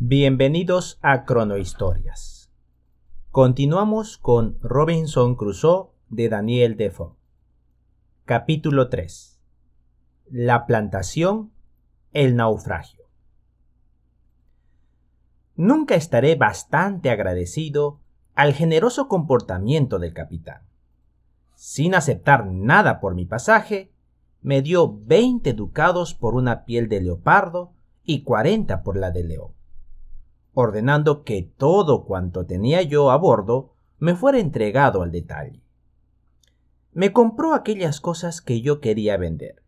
Bienvenidos a Cronohistorias. Continuamos con Robinson Crusoe de Daniel Defoe. Capítulo 3. La plantación, el naufragio. Nunca estaré bastante agradecido al generoso comportamiento del capitán. Sin aceptar nada por mi pasaje, me dio 20 ducados por una piel de leopardo y 40 por la de león ordenando que todo cuanto tenía yo a bordo me fuera entregado al detalle. Me compró aquellas cosas que yo quería vender,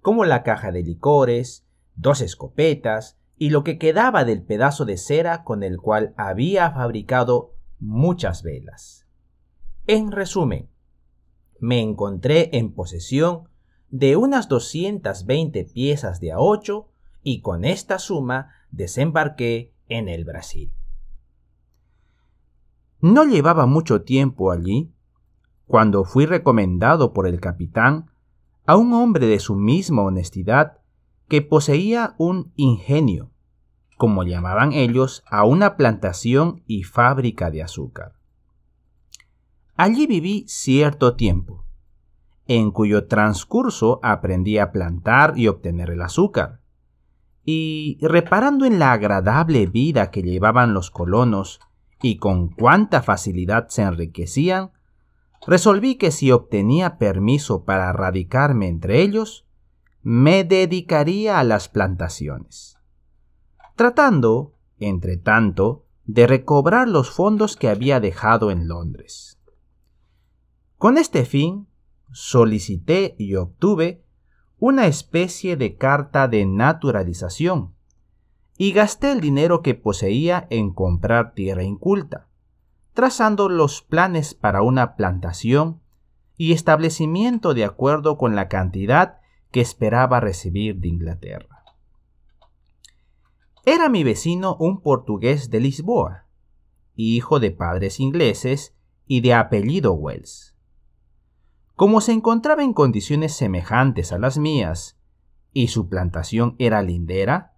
como la caja de licores, dos escopetas y lo que quedaba del pedazo de cera con el cual había fabricado muchas velas. En resumen, me encontré en posesión de unas 220 piezas de a ocho y con esta suma desembarqué en el Brasil. No llevaba mucho tiempo allí cuando fui recomendado por el capitán a un hombre de su misma honestidad que poseía un ingenio, como llamaban ellos a una plantación y fábrica de azúcar. Allí viví cierto tiempo, en cuyo transcurso aprendí a plantar y obtener el azúcar, y reparando en la agradable vida que llevaban los colonos y con cuánta facilidad se enriquecían, resolví que si obtenía permiso para radicarme entre ellos, me dedicaría a las plantaciones, tratando, entre tanto, de recobrar los fondos que había dejado en Londres. Con este fin, solicité y obtuve una especie de carta de naturalización, y gasté el dinero que poseía en comprar tierra inculta, trazando los planes para una plantación y establecimiento de acuerdo con la cantidad que esperaba recibir de Inglaterra. Era mi vecino un portugués de Lisboa, hijo de padres ingleses y de apellido Wells. Como se encontraba en condiciones semejantes a las mías, y su plantación era lindera,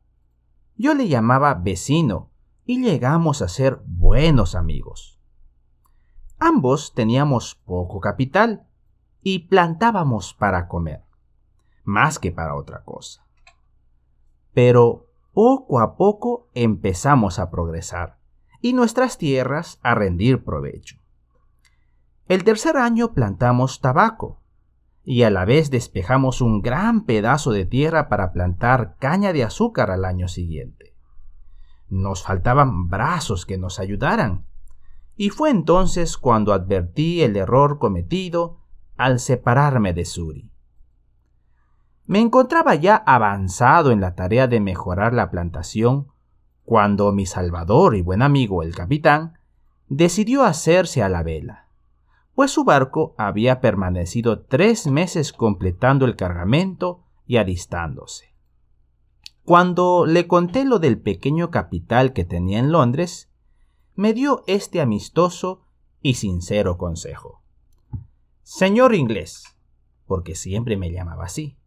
yo le llamaba vecino y llegamos a ser buenos amigos. Ambos teníamos poco capital y plantábamos para comer, más que para otra cosa. Pero poco a poco empezamos a progresar y nuestras tierras a rendir provecho. El tercer año plantamos tabaco y a la vez despejamos un gran pedazo de tierra para plantar caña de azúcar al año siguiente. Nos faltaban brazos que nos ayudaran, y fue entonces cuando advertí el error cometido al separarme de Suri. Me encontraba ya avanzado en la tarea de mejorar la plantación cuando mi salvador y buen amigo el capitán decidió hacerse a la vela pues su barco había permanecido tres meses completando el cargamento y alistándose. Cuando le conté lo del pequeño capital que tenía en Londres, me dio este amistoso y sincero consejo. Señor inglés, porque siempre me llamaba así,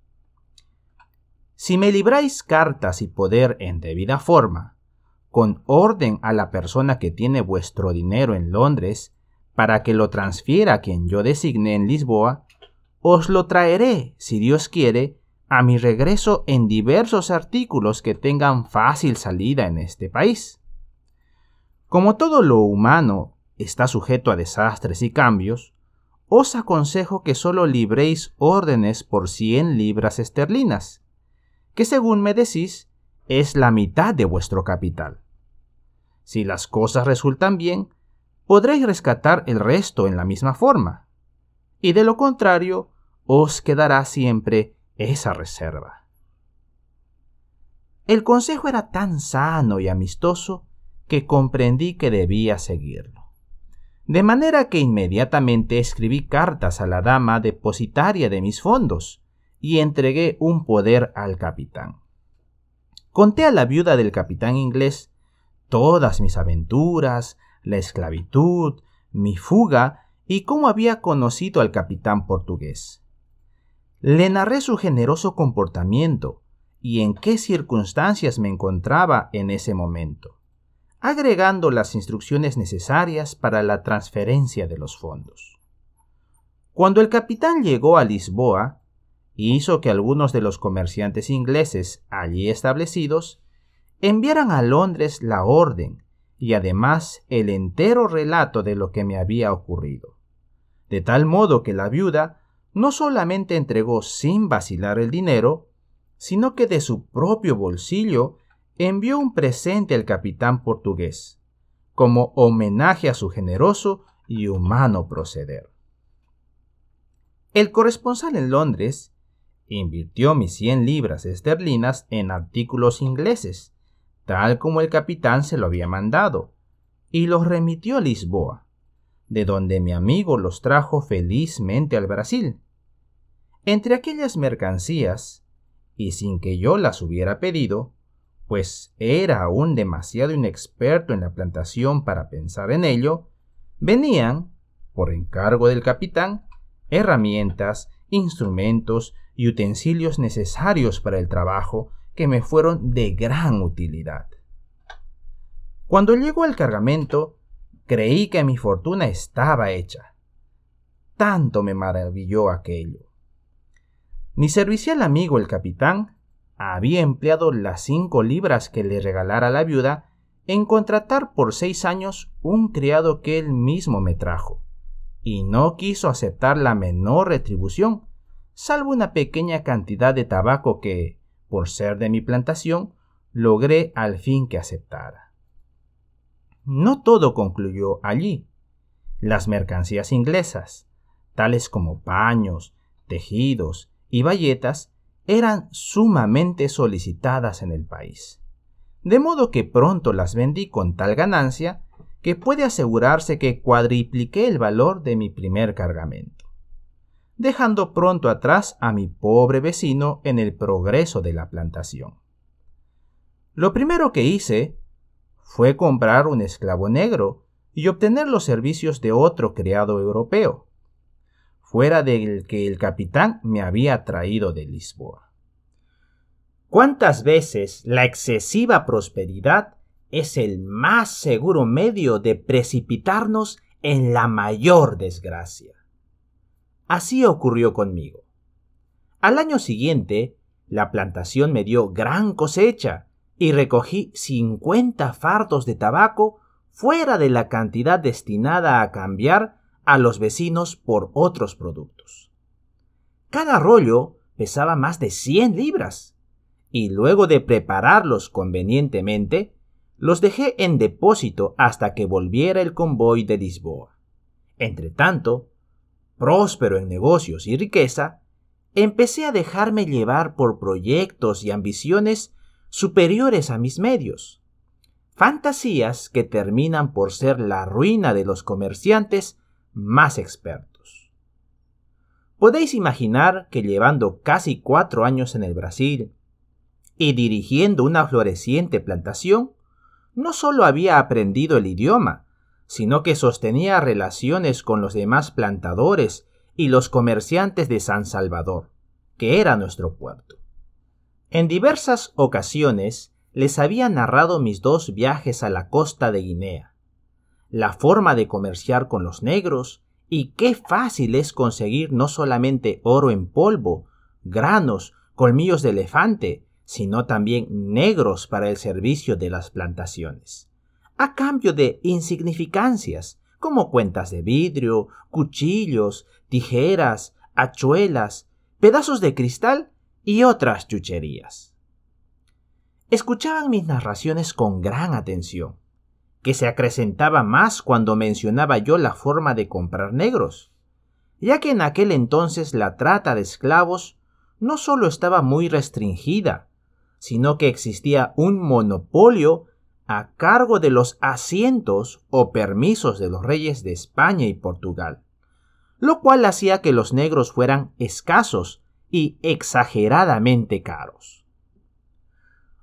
si me libráis cartas y poder en debida forma, con orden a la persona que tiene vuestro dinero en Londres para que lo transfiera a quien yo designe en Lisboa, os lo traeré, si Dios quiere, a mi regreso en diversos artículos que tengan fácil salida en este país. Como todo lo humano está sujeto a desastres y cambios, os aconsejo que solo libréis órdenes por cien libras esterlinas, que según me decís es la mitad de vuestro capital. Si las cosas resultan bien, podréis rescatar el resto en la misma forma, y de lo contrario, os quedará siempre esa reserva. El consejo era tan sano y amistoso que comprendí que debía seguirlo. De manera que inmediatamente escribí cartas a la dama depositaria de mis fondos y entregué un poder al capitán. Conté a la viuda del capitán inglés todas mis aventuras, la esclavitud, mi fuga y cómo había conocido al capitán portugués. Le narré su generoso comportamiento y en qué circunstancias me encontraba en ese momento. agregando las instrucciones necesarias para la transferencia de los fondos. Cuando el capitán llegó a Lisboa, hizo que algunos de los comerciantes ingleses allí establecidos enviaran a Londres la orden y además el entero relato de lo que me había ocurrido. De tal modo que la viuda no solamente entregó sin vacilar el dinero, sino que de su propio bolsillo envió un presente al capitán portugués, como homenaje a su generoso y humano proceder. El corresponsal en Londres invirtió mis 100 libras esterlinas en artículos ingleses, tal como el capitán se lo había mandado, y los remitió a Lisboa, de donde mi amigo los trajo felizmente al Brasil. Entre aquellas mercancías, y sin que yo las hubiera pedido, pues era aún demasiado inexperto en la plantación para pensar en ello, venían, por encargo del capitán, herramientas, instrumentos y utensilios necesarios para el trabajo que me fueron de gran utilidad. Cuando llegó el cargamento, creí que mi fortuna estaba hecha. Tanto me maravilló aquello. Mi servicial amigo el capitán había empleado las cinco libras que le regalara la viuda en contratar por seis años un criado que él mismo me trajo y no quiso aceptar la menor retribución, salvo una pequeña cantidad de tabaco que, por ser de mi plantación, logré al fin que aceptara. No todo concluyó allí. Las mercancías inglesas, tales como paños, tejidos y bayetas, eran sumamente solicitadas en el país. De modo que pronto las vendí con tal ganancia que puede asegurarse que cuadripliqué el valor de mi primer cargamento, dejando pronto atrás a mi pobre vecino en el progreso de la plantación. Lo primero que hice fue comprar un esclavo negro y obtener los servicios de otro criado europeo, fuera del que el capitán me había traído de Lisboa. ¿Cuántas veces la excesiva prosperidad es el más seguro medio de precipitarnos en la mayor desgracia. Así ocurrió conmigo. Al año siguiente, la plantación me dio gran cosecha y recogí 50 fardos de tabaco fuera de la cantidad destinada a cambiar a los vecinos por otros productos. Cada rollo pesaba más de 100 libras, y luego de prepararlos convenientemente, los dejé en depósito hasta que volviera el convoy de Lisboa. Entretanto, próspero en negocios y riqueza, empecé a dejarme llevar por proyectos y ambiciones superiores a mis medios. Fantasías que terminan por ser la ruina de los comerciantes más expertos. Podéis imaginar que llevando casi cuatro años en el Brasil y dirigiendo una floreciente plantación, no solo había aprendido el idioma, sino que sostenía relaciones con los demás plantadores y los comerciantes de San Salvador, que era nuestro puerto. En diversas ocasiones les había narrado mis dos viajes a la costa de Guinea, la forma de comerciar con los negros y qué fácil es conseguir no solamente oro en polvo, granos, colmillos de elefante, sino también negros para el servicio de las plantaciones, a cambio de insignificancias como cuentas de vidrio, cuchillos, tijeras, hachuelas, pedazos de cristal y otras chucherías. Escuchaban mis narraciones con gran atención, que se acrecentaba más cuando mencionaba yo la forma de comprar negros, ya que en aquel entonces la trata de esclavos no solo estaba muy restringida, sino que existía un monopolio a cargo de los asientos o permisos de los reyes de España y Portugal, lo cual hacía que los negros fueran escasos y exageradamente caros.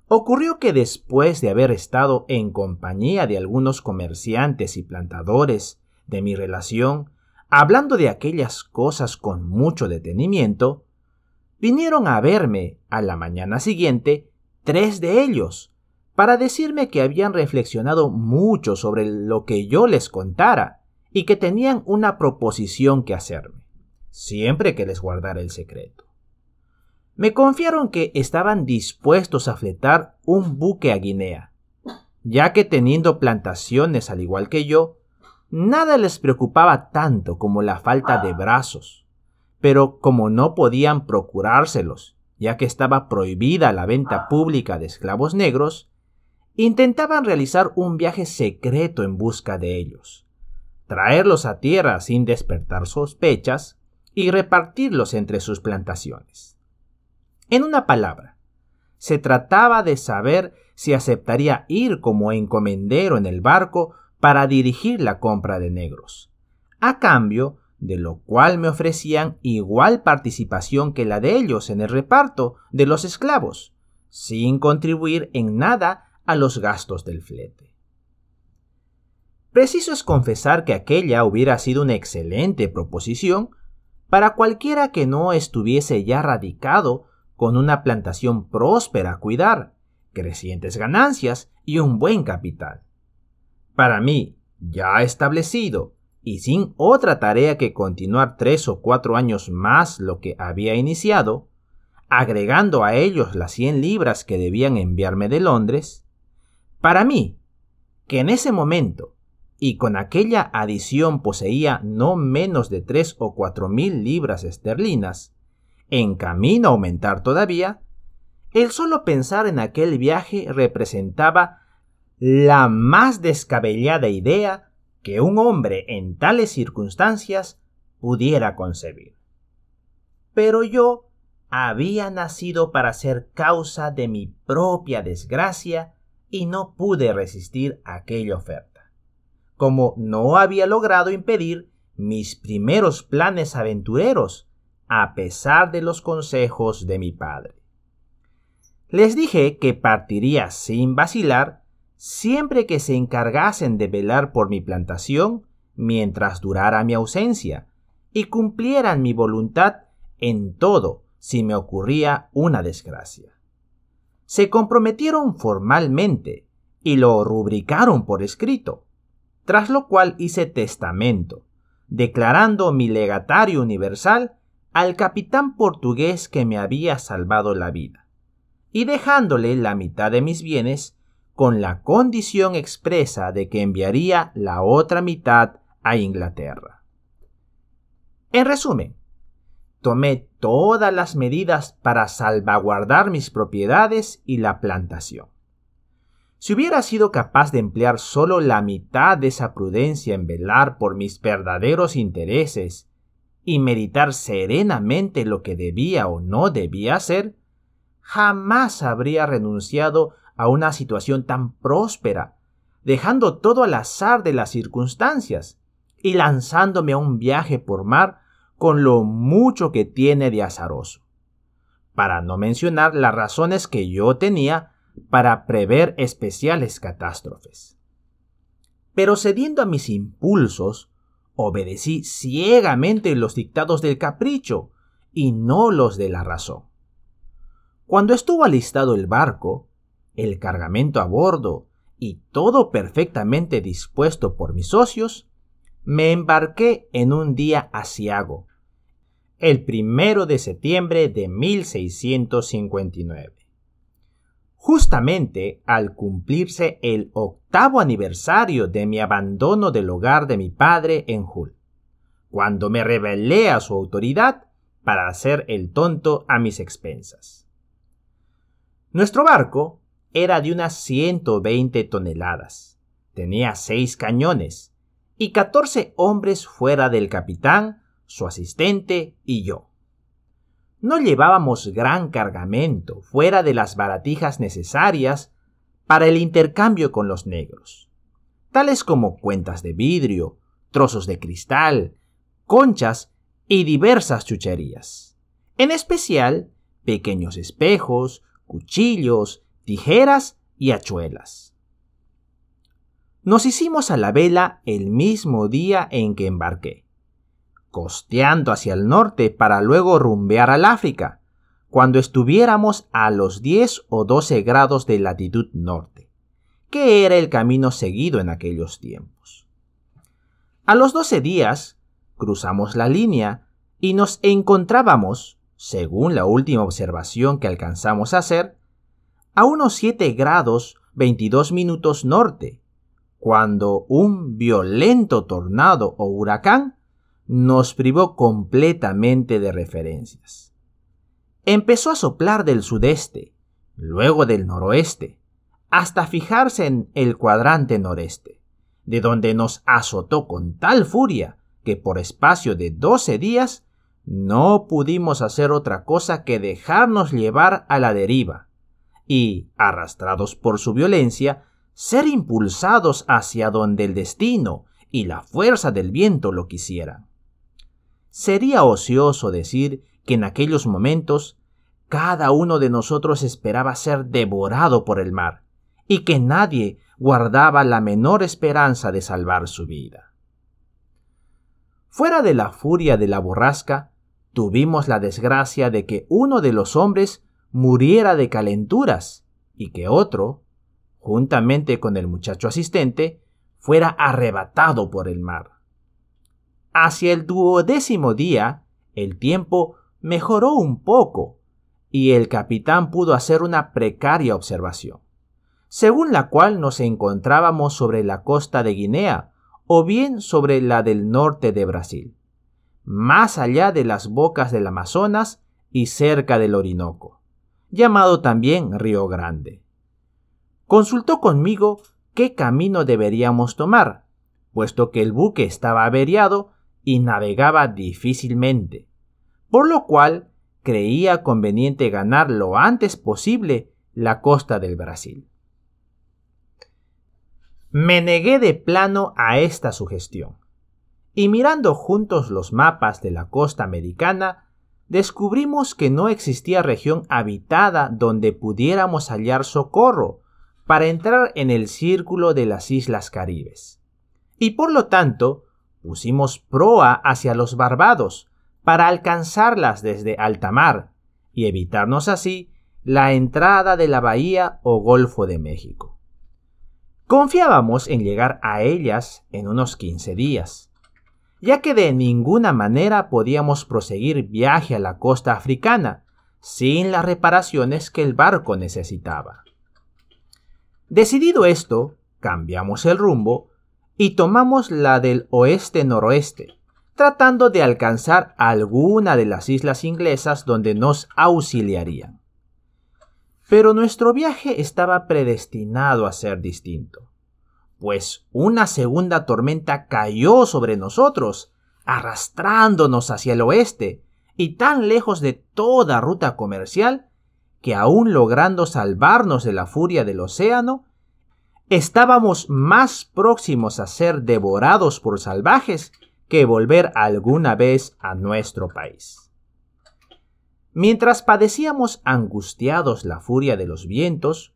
Ocurrió que después de haber estado en compañía de algunos comerciantes y plantadores de mi relación, hablando de aquellas cosas con mucho detenimiento, vinieron a verme a la mañana siguiente tres de ellos, para decirme que habían reflexionado mucho sobre lo que yo les contara y que tenían una proposición que hacerme, siempre que les guardara el secreto. Me confiaron que estaban dispuestos a fletar un buque a Guinea, ya que teniendo plantaciones al igual que yo, nada les preocupaba tanto como la falta de brazos. Pero como no podían procurárselos, ya que estaba prohibida la venta pública de esclavos negros, intentaban realizar un viaje secreto en busca de ellos, traerlos a tierra sin despertar sospechas y repartirlos entre sus plantaciones. En una palabra, se trataba de saber si aceptaría ir como encomendero en el barco para dirigir la compra de negros, a cambio de lo cual me ofrecían igual participación que la de ellos en el reparto de los esclavos, sin contribuir en nada a los gastos del flete. Preciso es confesar que aquella hubiera sido una excelente proposición para cualquiera que no estuviese ya radicado con una plantación próspera a cuidar, crecientes ganancias y un buen capital. Para mí, ya establecido y sin otra tarea que continuar tres o cuatro años más lo que había iniciado, agregando a ellos las cien libras que debían enviarme de Londres, para mí, que en ese momento y con aquella adición poseía no menos de tres o cuatro mil libras esterlinas, en camino a aumentar todavía, el solo pensar en aquel viaje representaba la más descabellada idea que un hombre en tales circunstancias pudiera concebir. Pero yo había nacido para ser causa de mi propia desgracia y no pude resistir aquella oferta. Como no había logrado impedir mis primeros planes aventureros, a pesar de los consejos de mi padre. Les dije que partiría sin vacilar siempre que se encargasen de velar por mi plantación mientras durara mi ausencia, y cumplieran mi voluntad en todo si me ocurría una desgracia. Se comprometieron formalmente y lo rubricaron por escrito, tras lo cual hice testamento, declarando mi legatario universal al capitán portugués que me había salvado la vida, y dejándole la mitad de mis bienes con la condición expresa de que enviaría la otra mitad a Inglaterra. En resumen, tomé todas las medidas para salvaguardar mis propiedades y la plantación. Si hubiera sido capaz de emplear solo la mitad de esa prudencia en velar por mis verdaderos intereses y meditar serenamente lo que debía o no debía hacer, jamás habría renunciado a una situación tan próspera, dejando todo al azar de las circunstancias y lanzándome a un viaje por mar con lo mucho que tiene de azaroso. Para no mencionar las razones que yo tenía para prever especiales catástrofes. Pero cediendo a mis impulsos, obedecí ciegamente los dictados del capricho y no los de la razón. Cuando estuvo alistado el barco, el cargamento a bordo y todo perfectamente dispuesto por mis socios, me embarqué en un día asiago, el primero de septiembre de 1659. Justamente al cumplirse el octavo aniversario de mi abandono del hogar de mi padre en Hull, cuando me rebelé a su autoridad para hacer el tonto a mis expensas. Nuestro barco era de unas 120 toneladas. Tenía seis cañones y 14 hombres fuera del capitán, su asistente y yo. No llevábamos gran cargamento fuera de las baratijas necesarias para el intercambio con los negros, tales como cuentas de vidrio, trozos de cristal, conchas y diversas chucherías. En especial, pequeños espejos, cuchillos, tijeras y hachuelas. Nos hicimos a la vela el mismo día en que embarqué, costeando hacia el norte para luego rumbear al África, cuando estuviéramos a los 10 o 12 grados de latitud norte. que era el camino seguido en aquellos tiempos. A los doce días, cruzamos la línea y nos encontrábamos, según la última observación que alcanzamos a hacer, a unos 7 grados 22 minutos norte, cuando un violento tornado o huracán nos privó completamente de referencias. Empezó a soplar del sudeste, luego del noroeste, hasta fijarse en el cuadrante noreste, de donde nos azotó con tal furia que por espacio de doce días no pudimos hacer otra cosa que dejarnos llevar a la deriva y, arrastrados por su violencia, ser impulsados hacia donde el destino y la fuerza del viento lo quisieran. Sería ocioso decir que en aquellos momentos cada uno de nosotros esperaba ser devorado por el mar y que nadie guardaba la menor esperanza de salvar su vida. Fuera de la furia de la borrasca, tuvimos la desgracia de que uno de los hombres muriera de calenturas y que otro, juntamente con el muchacho asistente, fuera arrebatado por el mar. Hacia el duodécimo día, el tiempo mejoró un poco y el capitán pudo hacer una precaria observación, según la cual nos encontrábamos sobre la costa de Guinea o bien sobre la del norte de Brasil, más allá de las bocas del Amazonas y cerca del Orinoco llamado también Río Grande. Consultó conmigo qué camino deberíamos tomar, puesto que el buque estaba averiado y navegaba difícilmente, por lo cual creía conveniente ganar lo antes posible la costa del Brasil. Me negué de plano a esta sugestión, y mirando juntos los mapas de la costa americana, descubrimos que no existía región habitada donde pudiéramos hallar socorro para entrar en el círculo de las islas caribes. Y por lo tanto, pusimos proa hacia los Barbados para alcanzarlas desde alta mar y evitarnos así la entrada de la bahía o Golfo de México. Confiábamos en llegar a ellas en unos 15 días ya que de ninguna manera podíamos proseguir viaje a la costa africana sin las reparaciones que el barco necesitaba. Decidido esto, cambiamos el rumbo y tomamos la del oeste-noroeste, tratando de alcanzar alguna de las islas inglesas donde nos auxiliarían. Pero nuestro viaje estaba predestinado a ser distinto pues una segunda tormenta cayó sobre nosotros, arrastrándonos hacia el oeste, y tan lejos de toda ruta comercial, que aún logrando salvarnos de la furia del océano, estábamos más próximos a ser devorados por salvajes que volver alguna vez a nuestro país. Mientras padecíamos angustiados la furia de los vientos,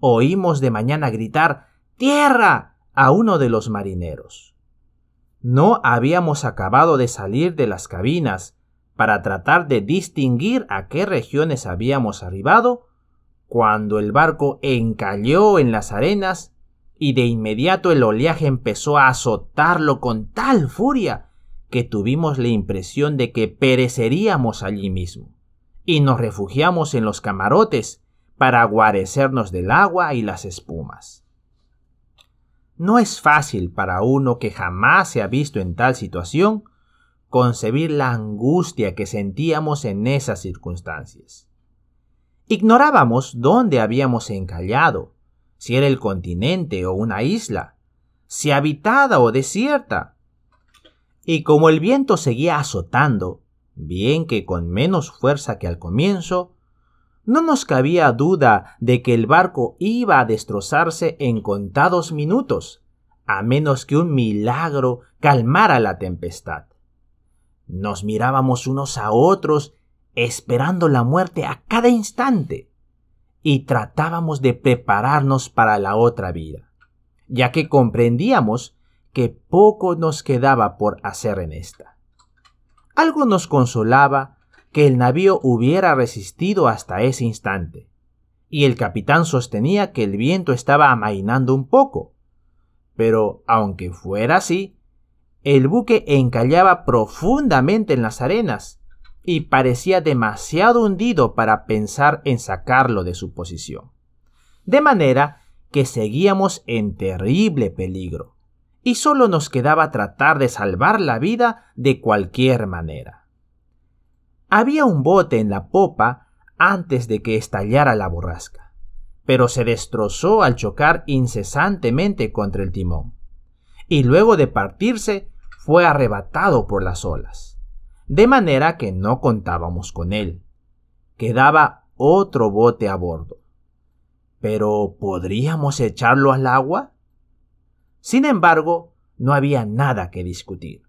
oímos de mañana gritar ¡Tierra! a uno de los marineros. No habíamos acabado de salir de las cabinas para tratar de distinguir a qué regiones habíamos arribado, cuando el barco encalló en las arenas y de inmediato el oleaje empezó a azotarlo con tal furia que tuvimos la impresión de que pereceríamos allí mismo, y nos refugiamos en los camarotes para guarecernos del agua y las espumas. No es fácil para uno que jamás se ha visto en tal situación concebir la angustia que sentíamos en esas circunstancias. Ignorábamos dónde habíamos encallado, si era el continente o una isla, si habitada o desierta. Y como el viento seguía azotando, bien que con menos fuerza que al comienzo, no nos cabía duda de que el barco iba a destrozarse en contados minutos, a menos que un milagro calmara la tempestad. Nos mirábamos unos a otros esperando la muerte a cada instante y tratábamos de prepararnos para la otra vida, ya que comprendíamos que poco nos quedaba por hacer en esta. Algo nos consolaba que el navío hubiera resistido hasta ese instante, y el capitán sostenía que el viento estaba amainando un poco. Pero aunque fuera así, el buque encallaba profundamente en las arenas y parecía demasiado hundido para pensar en sacarlo de su posición. De manera que seguíamos en terrible peligro, y solo nos quedaba tratar de salvar la vida de cualquier manera. Había un bote en la popa antes de que estallara la borrasca, pero se destrozó al chocar incesantemente contra el timón, y luego de partirse fue arrebatado por las olas, de manera que no contábamos con él. Quedaba otro bote a bordo. Pero ¿podríamos echarlo al agua? Sin embargo, no había nada que discutir,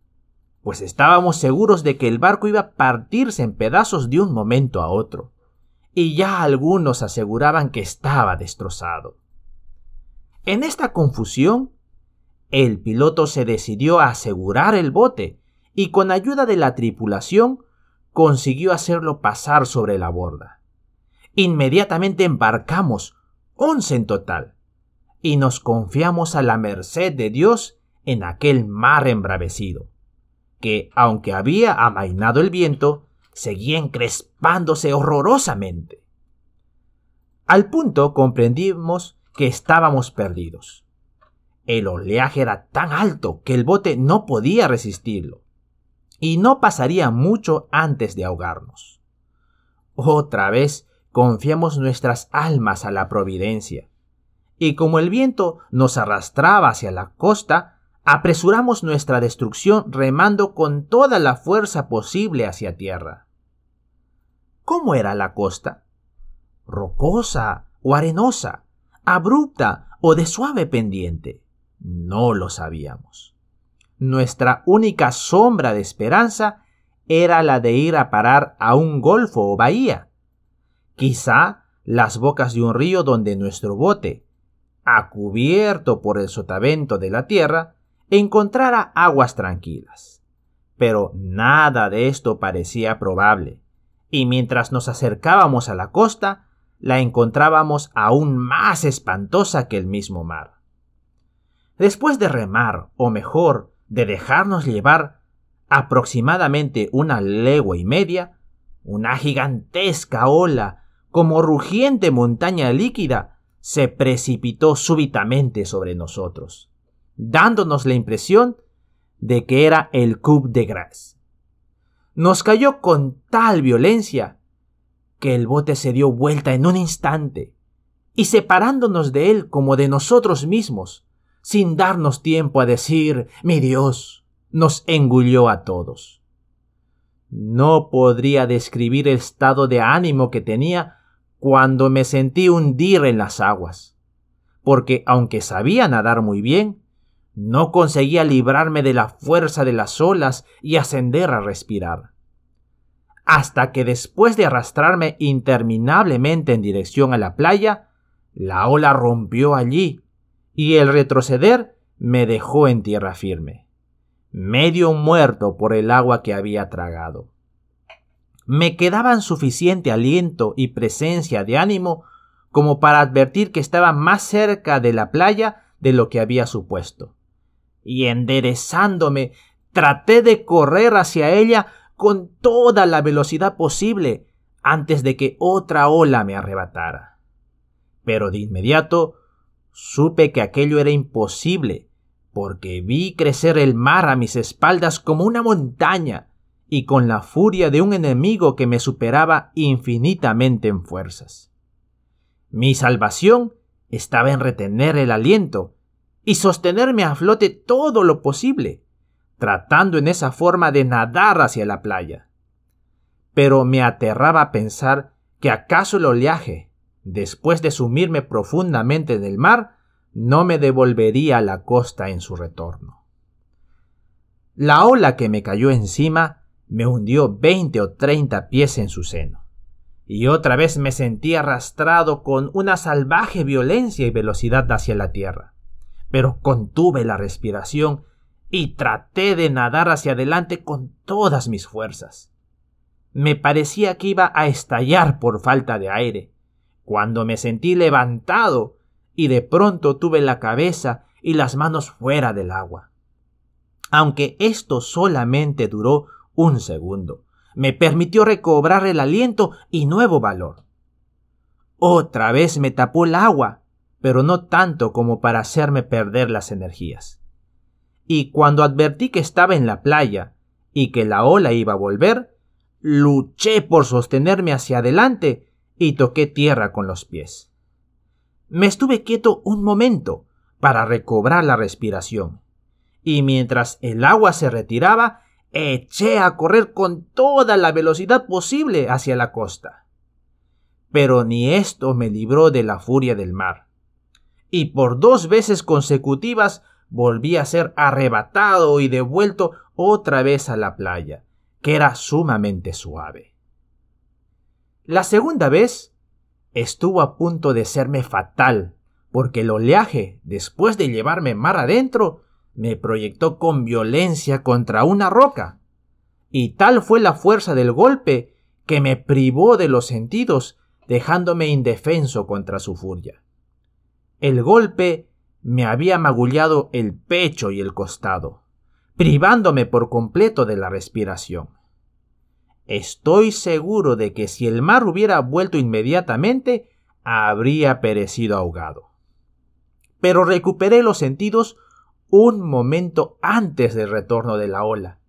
pues estábamos seguros de que el barco iba a partirse en pedazos de un momento a otro y ya algunos aseguraban que estaba destrozado. En esta confusión, el piloto se decidió a asegurar el bote y con ayuda de la tripulación consiguió hacerlo pasar sobre la borda. Inmediatamente embarcamos, once en total, y nos confiamos a la merced de Dios en aquel mar embravecido, que, aunque había amainado el viento, seguía encrespándose horrorosamente. Al punto comprendimos que estábamos perdidos. El oleaje era tan alto que el bote no podía resistirlo, y no pasaría mucho antes de ahogarnos. Otra vez confiamos nuestras almas a la providencia, y como el viento nos arrastraba hacia la costa, apresuramos nuestra destrucción remando con toda la fuerza posible hacia tierra. ¿Cómo era la costa? ¿Rocosa o arenosa? ¿Abrupta o de suave pendiente? No lo sabíamos. Nuestra única sombra de esperanza era la de ir a parar a un golfo o bahía. Quizá las bocas de un río donde nuestro bote, acubierto por el sotavento de la tierra, encontrara aguas tranquilas. Pero nada de esto parecía probable y mientras nos acercábamos a la costa, la encontrábamos aún más espantosa que el mismo mar. Después de remar, o mejor, de dejarnos llevar aproximadamente una legua y media, una gigantesca ola, como rugiente montaña líquida, se precipitó súbitamente sobre nosotros, dándonos la impresión de que era el Coup de Grace nos cayó con tal violencia que el bote se dio vuelta en un instante, y separándonos de él como de nosotros mismos, sin darnos tiempo a decir, mi Dios, nos engulló a todos. No podría describir el estado de ánimo que tenía cuando me sentí hundir en las aguas, porque aunque sabía nadar muy bien, no conseguía librarme de la fuerza de las olas y ascender a respirar. Hasta que después de arrastrarme interminablemente en dirección a la playa, la ola rompió allí y el retroceder me dejó en tierra firme, medio muerto por el agua que había tragado. Me quedaban suficiente aliento y presencia de ánimo como para advertir que estaba más cerca de la playa de lo que había supuesto y enderezándome traté de correr hacia ella con toda la velocidad posible antes de que otra ola me arrebatara. Pero de inmediato supe que aquello era imposible, porque vi crecer el mar a mis espaldas como una montaña, y con la furia de un enemigo que me superaba infinitamente en fuerzas. Mi salvación estaba en retener el aliento y sostenerme a flote todo lo posible, tratando en esa forma de nadar hacia la playa. Pero me aterraba pensar que acaso el oleaje, después de sumirme profundamente en el mar, no me devolvería a la costa en su retorno. La ola que me cayó encima me hundió veinte o treinta pies en su seno, y otra vez me sentí arrastrado con una salvaje violencia y velocidad hacia la tierra pero contuve la respiración y traté de nadar hacia adelante con todas mis fuerzas. Me parecía que iba a estallar por falta de aire, cuando me sentí levantado y de pronto tuve la cabeza y las manos fuera del agua. Aunque esto solamente duró un segundo, me permitió recobrar el aliento y nuevo valor. Otra vez me tapó el agua, pero no tanto como para hacerme perder las energías. Y cuando advertí que estaba en la playa y que la ola iba a volver, luché por sostenerme hacia adelante y toqué tierra con los pies. Me estuve quieto un momento para recobrar la respiración, y mientras el agua se retiraba, eché a correr con toda la velocidad posible hacia la costa. Pero ni esto me libró de la furia del mar, y por dos veces consecutivas volví a ser arrebatado y devuelto otra vez a la playa, que era sumamente suave. La segunda vez estuvo a punto de serme fatal, porque el oleaje, después de llevarme mar adentro, me proyectó con violencia contra una roca. Y tal fue la fuerza del golpe que me privó de los sentidos, dejándome indefenso contra su furia. El golpe me había magullado el pecho y el costado, privándome por completo de la respiración. Estoy seguro de que si el mar hubiera vuelto inmediatamente, habría perecido ahogado. Pero recuperé los sentidos un momento antes del retorno de la ola,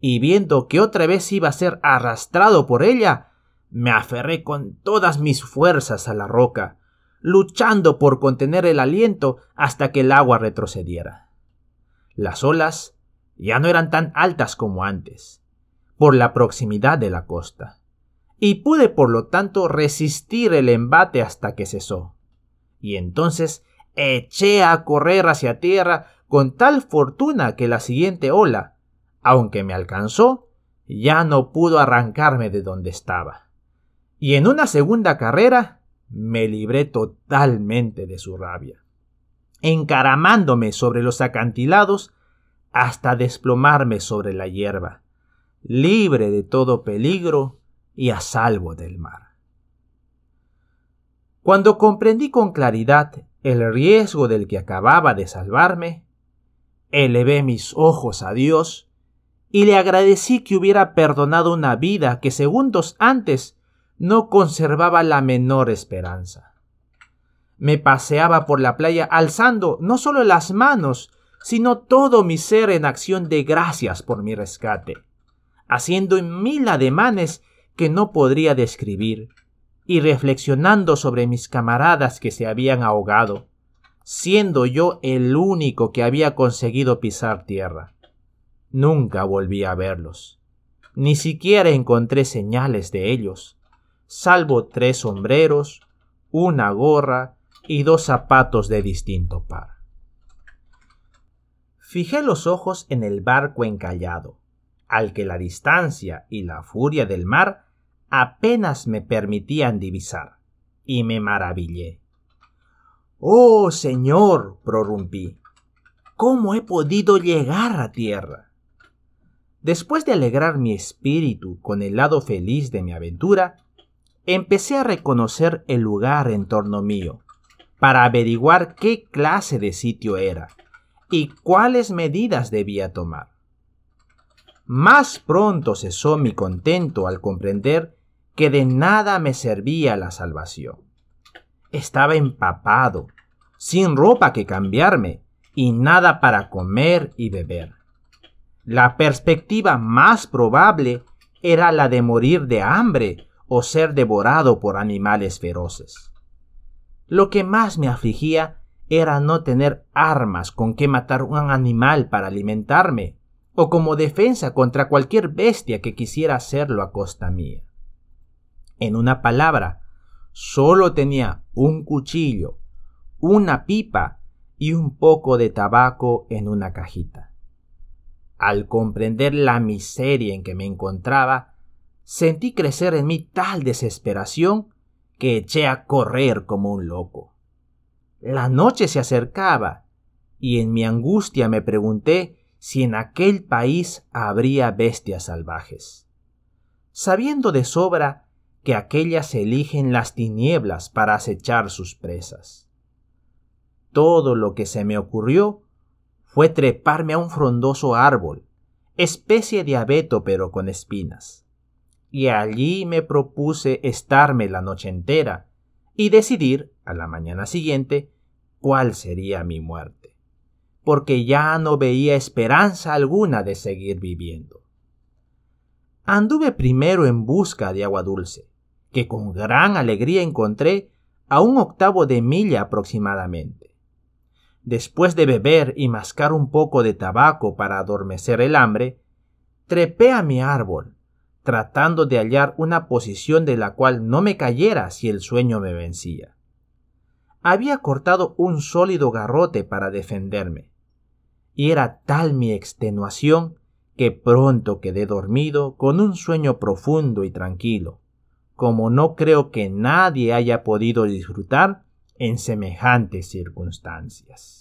y viendo que otra vez iba a ser arrastrado por ella, me aferré con todas mis fuerzas a la roca, luchando por contener el aliento hasta que el agua retrocediera. Las olas ya no eran tan altas como antes, por la proximidad de la costa, y pude por lo tanto resistir el embate hasta que cesó. Y entonces eché a correr hacia tierra con tal fortuna que la siguiente ola, aunque me alcanzó, ya no pudo arrancarme de donde estaba. Y en una segunda carrera me libré totalmente de su rabia, encaramándome sobre los acantilados hasta desplomarme sobre la hierba, libre de todo peligro y a salvo del mar. Cuando comprendí con claridad el riesgo del que acababa de salvarme, elevé mis ojos a Dios y le agradecí que hubiera perdonado una vida que segundos antes no conservaba la menor esperanza. Me paseaba por la playa alzando no solo las manos, sino todo mi ser en acción de gracias por mi rescate haciendo mil ademanes que no podría describir, y reflexionando sobre mis camaradas que se habían ahogado, siendo yo el único que había conseguido pisar tierra. Nunca volví a verlos, ni siquiera encontré señales de ellos, salvo tres sombreros, una gorra y dos zapatos de distinto par. Fijé los ojos en el barco encallado, al que la distancia y la furia del mar apenas me permitían divisar, y me maravillé. Oh Señor, prorrumpí, ¿cómo he podido llegar a tierra? Después de alegrar mi espíritu con el lado feliz de mi aventura, empecé a reconocer el lugar en torno mío, para averiguar qué clase de sitio era y cuáles medidas debía tomar. Más pronto cesó mi contento al comprender que de nada me servía la salvación. Estaba empapado, sin ropa que cambiarme y nada para comer y beber. La perspectiva más probable era la de morir de hambre o ser devorado por animales feroces. Lo que más me afligía era no tener armas con que matar un animal para alimentarme o como defensa contra cualquier bestia que quisiera hacerlo a costa mía. En una palabra, solo tenía un cuchillo, una pipa y un poco de tabaco en una cajita. Al comprender la miseria en que me encontraba, sentí crecer en mí tal desesperación que eché a correr como un loco. La noche se acercaba y en mi angustia me pregunté si en aquel país habría bestias salvajes. Sabiendo de sobra que aquellas eligen las tinieblas para acechar sus presas. Todo lo que se me ocurrió fue treparme a un frondoso árbol, especie de abeto pero con espinas. Y allí me propuse estarme la noche entera y decidir, a la mañana siguiente, cuál sería mi muerte, porque ya no veía esperanza alguna de seguir viviendo. Anduve primero en busca de agua dulce, que con gran alegría encontré a un octavo de milla aproximadamente. Después de beber y mascar un poco de tabaco para adormecer el hambre, trepé a mi árbol, tratando de hallar una posición de la cual no me cayera si el sueño me vencía. Había cortado un sólido garrote para defenderme, y era tal mi extenuación que pronto quedé dormido con un sueño profundo y tranquilo, como no creo que nadie haya podido disfrutar en semejantes circunstancias.